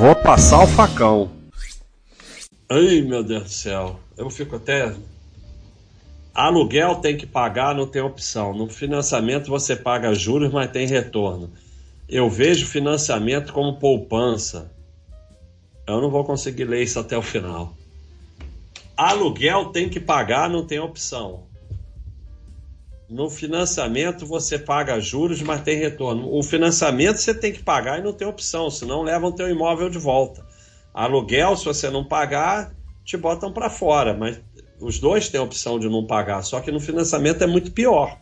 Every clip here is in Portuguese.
Vou passar o facão. Ai, meu Deus do céu. Eu fico até. Aluguel tem que pagar, não tem opção. No financiamento você paga juros, mas tem retorno. Eu vejo financiamento como poupança. Eu não vou conseguir ler isso até o final. Aluguel tem que pagar, não tem opção. No financiamento você paga juros, mas tem retorno. O financiamento você tem que pagar e não tem opção, senão levam teu imóvel de volta. Aluguel, se você não pagar, te botam para fora, mas os dois têm a opção de não pagar, só que no financiamento é muito pior.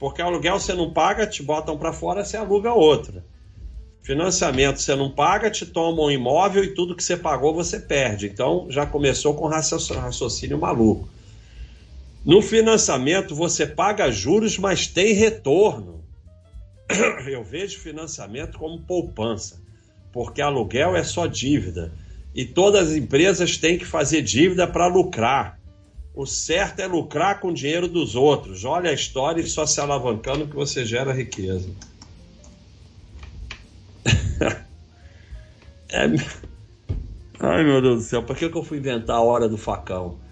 Porque aluguel você não paga, te botam para fora, você aluga outra. Financiamento você não paga, te tomam um imóvel e tudo que você pagou você perde. Então já começou com raciocínio maluco. No financiamento você paga juros, mas tem retorno. Eu vejo financiamento como poupança, porque aluguel é só dívida e todas as empresas têm que fazer dívida para lucrar. O certo é lucrar com o dinheiro dos outros. Olha a história e só se alavancando que você gera riqueza. é... Ai meu Deus do céu, por que, que eu fui inventar a hora do facão?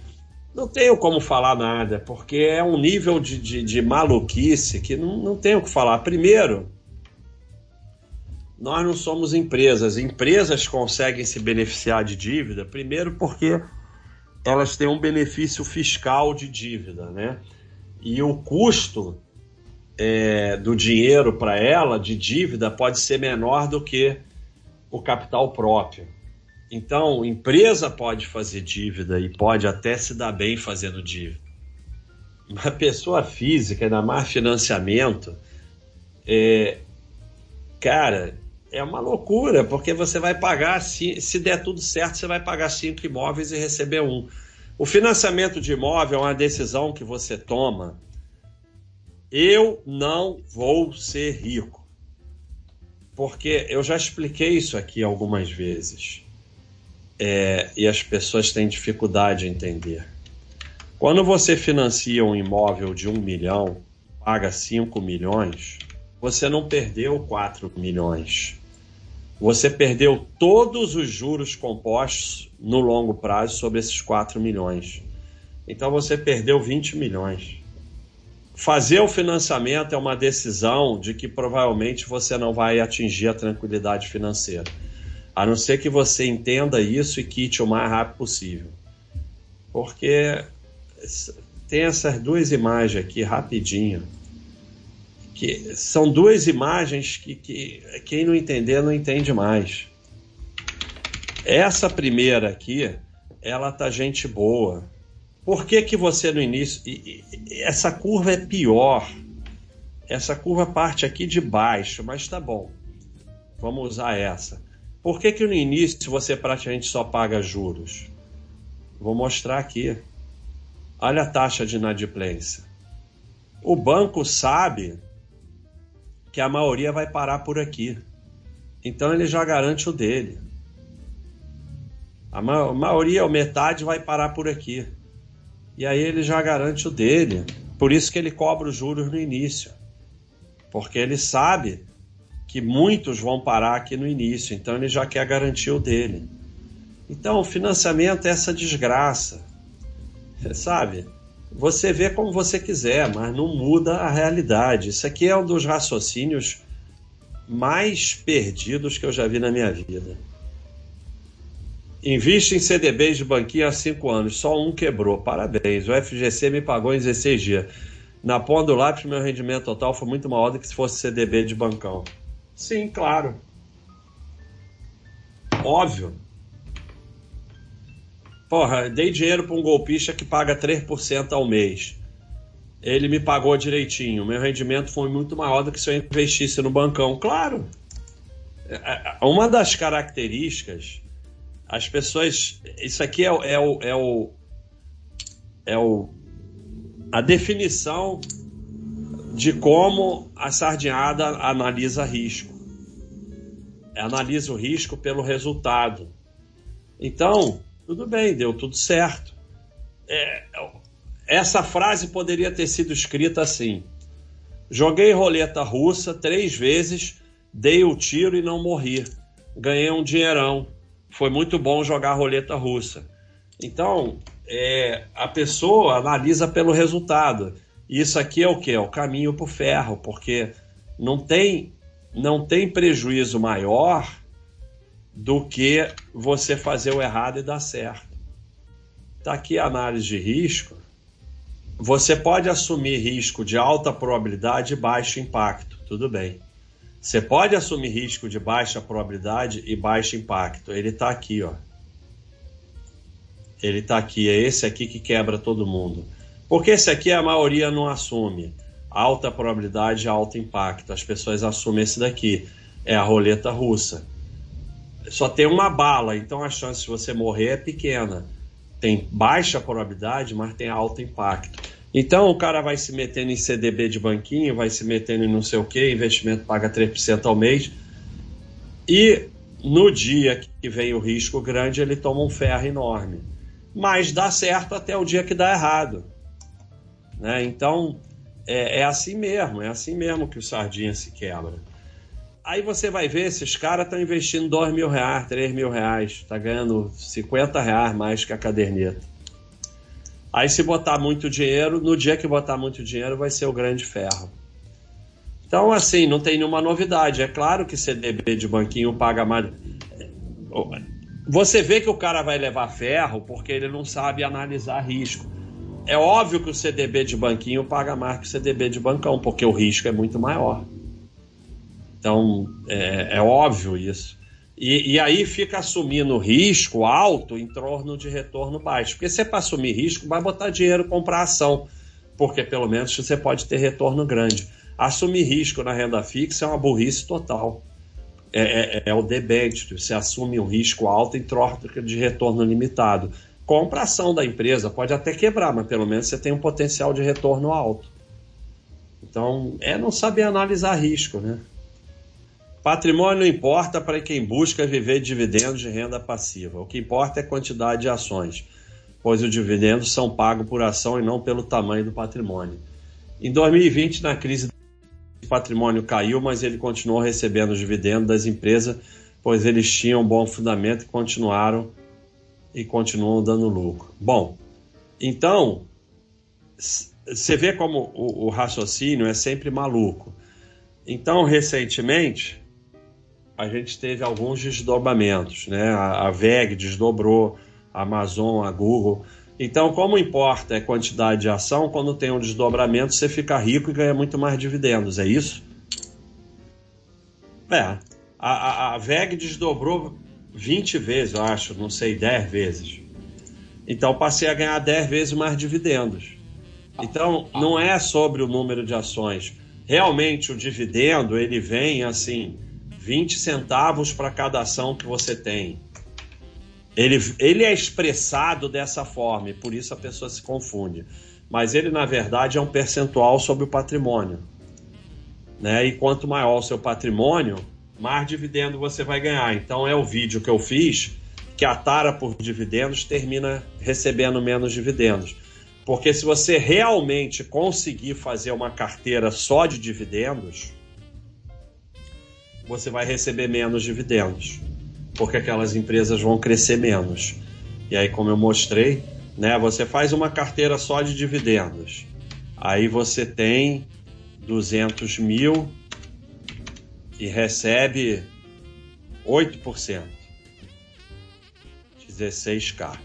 Não tenho como falar nada, porque é um nível de, de, de maluquice que não, não tenho o que falar. Primeiro, nós não somos empresas. Empresas conseguem se beneficiar de dívida, primeiro porque elas têm um benefício fiscal de dívida, né? E o custo é, do dinheiro para ela, de dívida, pode ser menor do que o capital próprio. Então, empresa pode fazer dívida e pode até se dar bem fazendo dívida. Uma pessoa física, ainda mais financiamento, é, cara, é uma loucura, porque você vai pagar, se, se der tudo certo, você vai pagar cinco imóveis e receber um. O financiamento de imóvel é uma decisão que você toma. Eu não vou ser rico. Porque eu já expliquei isso aqui algumas vezes é, e as pessoas têm dificuldade em entender. Quando você financia um imóvel de um milhão, paga 5 milhões, você não perdeu 4 milhões. Você perdeu todos os juros compostos no longo prazo sobre esses 4 milhões. Então você perdeu 20 milhões. Fazer o financiamento é uma decisão de que provavelmente você não vai atingir a tranquilidade financeira. A não ser que você entenda isso e quite o mais rápido possível. Porque tem essas duas imagens aqui rapidinho. Que são duas imagens que, que quem não entender não entende mais. Essa primeira aqui, ela tá gente boa. Por que, que você no início. essa curva é pior. Essa curva parte aqui de baixo, mas tá bom. Vamos usar essa. Por que, que no início você praticamente só paga juros? Vou mostrar aqui. Olha a taxa de inadimplência. O banco sabe que a maioria vai parar por aqui. Então ele já garante o dele. A maioria, ou metade, vai parar por aqui. E aí ele já garante o dele. Por isso que ele cobra os juros no início. Porque ele sabe que muitos vão parar aqui no início, então ele já quer garantir o dele. Então, o financiamento é essa desgraça, sabe? Você vê como você quiser, mas não muda a realidade. Isso aqui é um dos raciocínios mais perdidos que eu já vi na minha vida. Inviste em CDBs de banquinho há 5 anos, só um quebrou. Parabéns, o FGC me pagou em 16 dias. Na ponta do lápis, meu rendimento total foi muito maior do que se fosse CDB de bancão. Sim, claro. Óbvio. Porra, dei dinheiro para um golpista que paga 3% ao mês. Ele me pagou direitinho. Meu rendimento foi muito maior do que se eu investisse no bancão. Claro. É, é, uma das características, as pessoas. Isso aqui é, é, o, é o. É o. A definição de como a sardinhada analisa risco. Analisa o risco pelo resultado. Então, tudo bem, deu tudo certo. É, essa frase poderia ter sido escrita assim: Joguei roleta russa três vezes, dei o tiro e não morri. ganhei um dinheirão. Foi muito bom jogar roleta russa. Então, é, a pessoa analisa pelo resultado. Isso aqui é o que? É o caminho para o ferro, porque não tem, não tem prejuízo maior do que você fazer o errado e dar certo. Está aqui a análise de risco. Você pode assumir risco de alta probabilidade e baixo impacto, tudo bem. Você pode assumir risco de baixa probabilidade e baixo impacto. Ele está aqui, ó. Ele está aqui, é esse aqui que quebra todo mundo. Porque esse aqui a maioria não assume. Alta probabilidade, alto impacto. As pessoas assumem esse daqui. É a roleta russa. Só tem uma bala, então a chance de você morrer é pequena. Tem baixa probabilidade, mas tem alto impacto. Então o cara vai se metendo em CDB de banquinho, vai se metendo em não sei o que, investimento paga 3% ao mês. E no dia que vem o risco grande, ele toma um ferro enorme. Mas dá certo até o dia que dá errado. Né? Então, é, é, assim mesmo, é assim mesmo que o sardinha se quebra. Aí você vai ver, esses caras estão investindo 2 mil reais, 3 mil reais, tá ganhando 50 reais mais que a caderneta. Aí se botar muito dinheiro, no dia que botar muito dinheiro vai ser o grande ferro. Então, assim, não tem nenhuma novidade. É claro que CDB de banquinho paga mais. Você vê que o cara vai levar ferro porque ele não sabe analisar risco. É óbvio que o CDB de banquinho paga mais que o CDB de bancão, porque o risco é muito maior. Então, é, é óbvio isso. E, e, aí fica assumindo risco alto em torno de retorno baixo. Porque se é para assumir risco, vai botar dinheiro comprar ação, porque pelo menos você pode ter retorno grande. Assumir risco na renda fixa é uma burrice total. É, é, é o debênture, você assume um risco alto em troca de retorno limitado compra ação da empresa, pode até quebrar, mas pelo menos você tem um potencial de retorno alto. Então, é não saber analisar risco, né? Patrimônio não importa para quem busca viver dividendos de renda passiva. O que importa é a quantidade de ações, pois os dividendos são pagos por ação e não pelo tamanho do patrimônio. Em 2020, na crise, o patrimônio caiu, mas ele continuou recebendo os dividendos das empresas, pois eles tinham um bom fundamento e continuaram e continuam dando lucro. Bom, então você vê como o, o, raciocínio é sempre maluco. Então, recentemente, a gente teve alguns desdobramentos, né? A, a VEG desdobrou, a Amazon, a Google. Então, como importa é quantidade de ação, quando tem um desdobramento, você fica rico e ganha muito mais dividendos, é isso? É, a, a, a VEG desdobrou 20 vezes, eu acho, não sei, 10 vezes. Então passei a ganhar 10 vezes mais dividendos. Então não é sobre o número de ações. Realmente o dividendo ele vem assim, 20 centavos para cada ação que você tem. Ele, ele é expressado dessa forma e por isso a pessoa se confunde. Mas ele, na verdade, é um percentual sobre o patrimônio. Né? E quanto maior o seu patrimônio, mais dividendo você vai ganhar. Então é o vídeo que eu fiz que a tara por dividendos termina recebendo menos dividendos. Porque se você realmente conseguir fazer uma carteira só de dividendos, você vai receber menos dividendos, porque aquelas empresas vão crescer menos. E aí, como eu mostrei, né, você faz uma carteira só de dividendos. Aí você tem 200 mil e recebe 8%, 16k.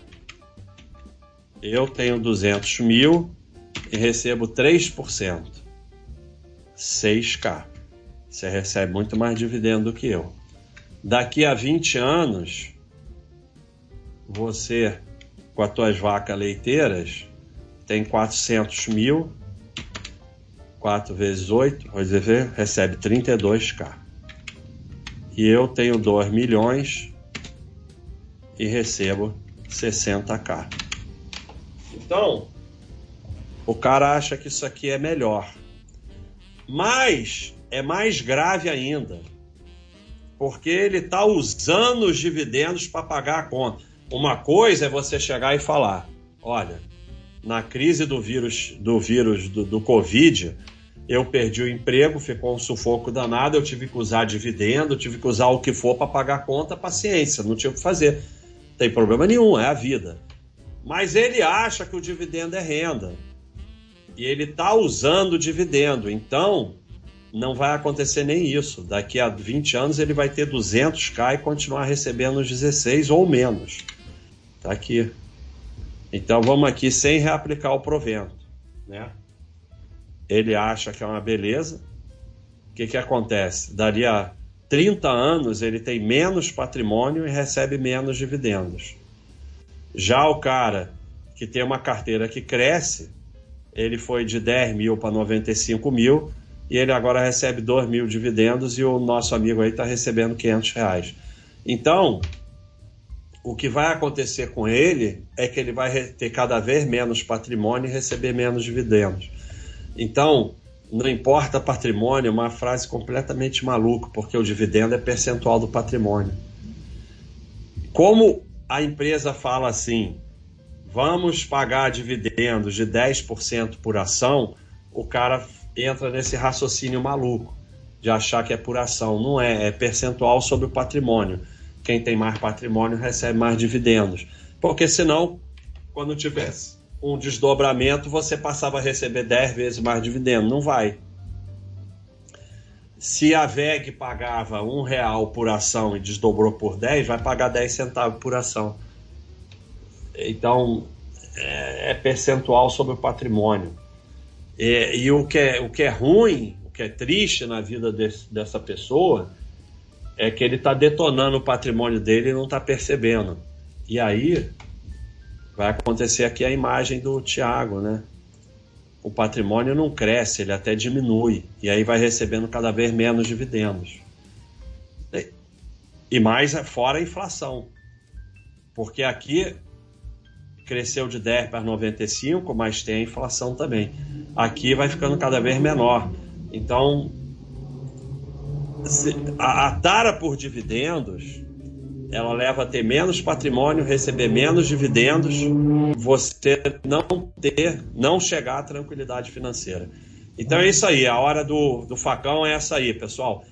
Eu tenho 200 mil e recebo 3%, 6k. Você recebe muito mais dividendo do que eu. Daqui a 20 anos, você, com as tuas vacas leiteiras, tem 400 mil, 4 vezes 8, recebe 32k e eu tenho 2 milhões e recebo 60k. Então, o cara acha que isso aqui é melhor. Mas é mais grave ainda, porque ele está usando os dividendos para pagar a conta. Uma coisa é você chegar e falar: olha, na crise do vírus do vírus do, do Covid, eu perdi o emprego, ficou um sufoco danado, eu tive que usar dividendo, tive que usar o que for para pagar a conta, paciência, não tinha o que fazer. Não tem problema nenhum, é a vida. Mas ele acha que o dividendo é renda. E ele está usando o dividendo. Então, não vai acontecer nem isso. Daqui a 20 anos ele vai ter 200k e continuar recebendo os 16 ou menos. Tá aqui. Então vamos aqui sem reaplicar o provento, né? Ele acha que é uma beleza. O que que acontece? Daria 30 anos ele tem menos patrimônio e recebe menos dividendos. Já o cara que tem uma carteira que cresce, ele foi de 10 mil para 95 mil, e ele agora recebe 2 mil dividendos e o nosso amigo aí está recebendo 500 reais. Então, o que vai acontecer com ele é que ele vai ter cada vez menos patrimônio e receber menos dividendos. Então, não importa patrimônio, é uma frase completamente maluca, porque o dividendo é percentual do patrimônio. Como a empresa fala assim, vamos pagar dividendos de 10% por ação, o cara entra nesse raciocínio maluco de achar que é por ação. Não é, é percentual sobre o patrimônio. Quem tem mais patrimônio recebe mais dividendos. Porque senão, quando tivesse um desdobramento, você passava a receber 10 vezes mais dividendo. Não vai. Se a VEG pagava um real por ação e desdobrou por 10, vai pagar 10 centavos por ação. Então, é, é percentual sobre o patrimônio. E, e, o, que é, o que é ruim, o que é triste na vida desse, dessa pessoa, é que ele está detonando o patrimônio dele e não está percebendo. E aí vai acontecer aqui a imagem do Tiago, né? O patrimônio não cresce, ele até diminui. E aí vai recebendo cada vez menos dividendos. E mais fora a inflação. Porque aqui cresceu de 10 para 95, mas tem a inflação também. Aqui vai ficando cada vez menor. Então, a, a tara por dividendos ela leva a ter menos patrimônio, receber menos dividendos, você não ter, não chegar à tranquilidade financeira. Então é isso aí, a hora do, do facão é essa aí, pessoal.